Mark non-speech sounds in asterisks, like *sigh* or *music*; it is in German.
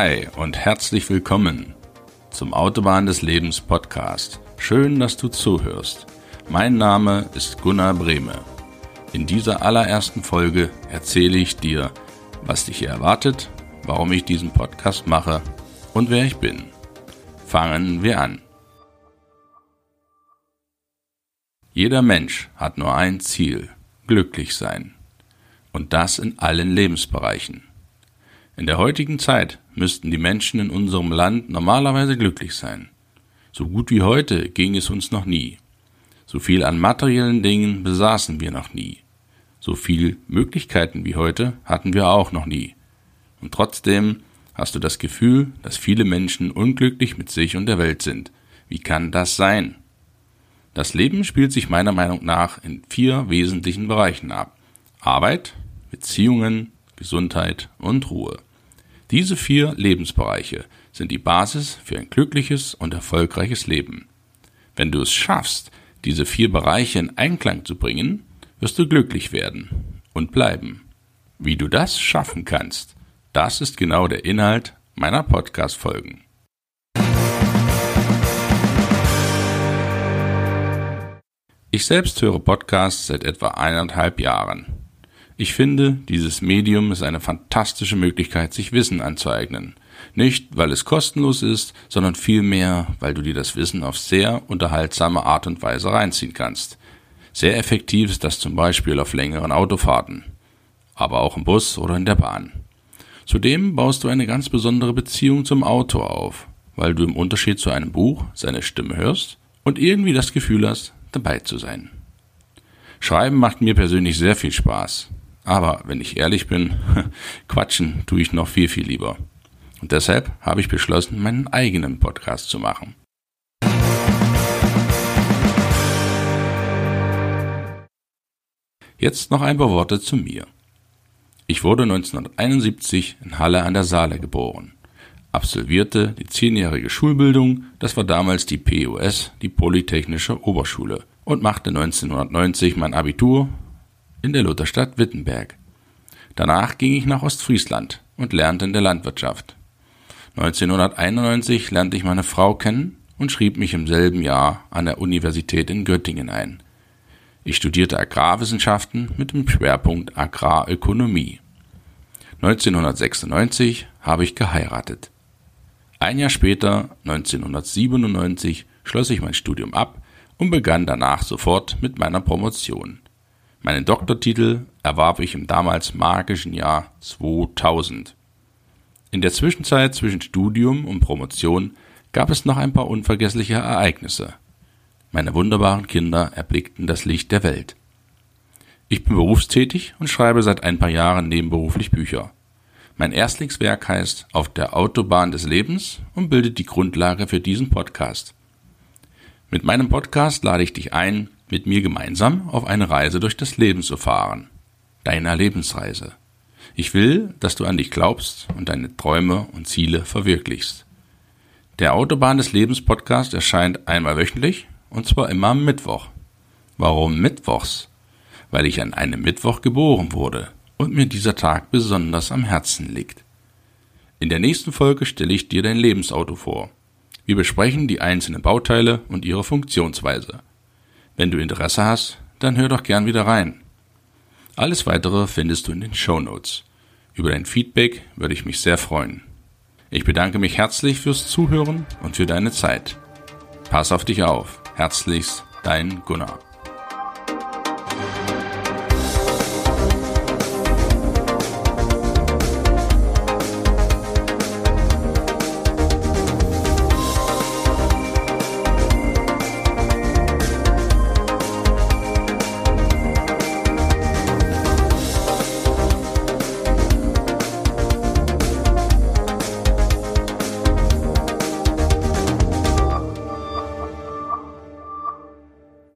Hi und herzlich willkommen zum Autobahn des Lebens Podcast. Schön, dass du zuhörst. Mein Name ist Gunnar Brehme. In dieser allerersten Folge erzähle ich dir, was dich hier erwartet, warum ich diesen Podcast mache und wer ich bin. Fangen wir an. Jeder Mensch hat nur ein Ziel, glücklich sein. Und das in allen Lebensbereichen. In der heutigen Zeit müssten die Menschen in unserem Land normalerweise glücklich sein. So gut wie heute ging es uns noch nie. So viel an materiellen Dingen besaßen wir noch nie. So viel Möglichkeiten wie heute hatten wir auch noch nie. Und trotzdem hast du das Gefühl, dass viele Menschen unglücklich mit sich und der Welt sind. Wie kann das sein? Das Leben spielt sich meiner Meinung nach in vier wesentlichen Bereichen ab. Arbeit, Beziehungen, Gesundheit und Ruhe. Diese vier Lebensbereiche sind die Basis für ein glückliches und erfolgreiches Leben. Wenn du es schaffst, diese vier Bereiche in Einklang zu bringen, wirst du glücklich werden und bleiben. Wie du das schaffen kannst, das ist genau der Inhalt meiner Podcast-Folgen. Ich selbst höre Podcasts seit etwa eineinhalb Jahren. Ich finde, dieses Medium ist eine fantastische Möglichkeit, sich Wissen anzueignen. Nicht, weil es kostenlos ist, sondern vielmehr, weil du dir das Wissen auf sehr unterhaltsame Art und Weise reinziehen kannst. Sehr effektiv ist das zum Beispiel auf längeren Autofahrten, aber auch im Bus oder in der Bahn. Zudem baust du eine ganz besondere Beziehung zum Autor auf, weil du im Unterschied zu einem Buch seine Stimme hörst und irgendwie das Gefühl hast, dabei zu sein. Schreiben macht mir persönlich sehr viel Spaß. Aber wenn ich ehrlich bin, *laughs* quatschen tue ich noch viel, viel lieber. Und deshalb habe ich beschlossen, meinen eigenen Podcast zu machen. Jetzt noch ein paar Worte zu mir. Ich wurde 1971 in Halle an der Saale geboren, absolvierte die zehnjährige Schulbildung, das war damals die POS, die Polytechnische Oberschule, und machte 1990 mein Abitur in der Lutherstadt Wittenberg. Danach ging ich nach Ostfriesland und lernte in der Landwirtschaft. 1991 lernte ich meine Frau kennen und schrieb mich im selben Jahr an der Universität in Göttingen ein. Ich studierte Agrarwissenschaften mit dem Schwerpunkt Agrarökonomie. 1996 habe ich geheiratet. Ein Jahr später, 1997, schloss ich mein Studium ab und begann danach sofort mit meiner Promotion. Meinen Doktortitel erwarb ich im damals magischen Jahr 2000. In der Zwischenzeit zwischen Studium und Promotion gab es noch ein paar unvergessliche Ereignisse. Meine wunderbaren Kinder erblickten das Licht der Welt. Ich bin berufstätig und schreibe seit ein paar Jahren nebenberuflich Bücher. Mein Erstlingswerk heißt Auf der Autobahn des Lebens und bildet die Grundlage für diesen Podcast. Mit meinem Podcast lade ich dich ein, mit mir gemeinsam auf eine Reise durch das Leben zu fahren. Deiner Lebensreise. Ich will, dass du an dich glaubst und deine Träume und Ziele verwirklichst. Der Autobahn des Lebens Podcast erscheint einmal wöchentlich und zwar immer am Mittwoch. Warum Mittwochs? Weil ich an einem Mittwoch geboren wurde und mir dieser Tag besonders am Herzen liegt. In der nächsten Folge stelle ich dir dein Lebensauto vor. Wir besprechen die einzelnen Bauteile und ihre Funktionsweise. Wenn du Interesse hast, dann hör doch gern wieder rein. Alles weitere findest du in den Show Notes. Über dein Feedback würde ich mich sehr freuen. Ich bedanke mich herzlich fürs Zuhören und für deine Zeit. Pass auf dich auf. Herzlichst, dein Gunnar.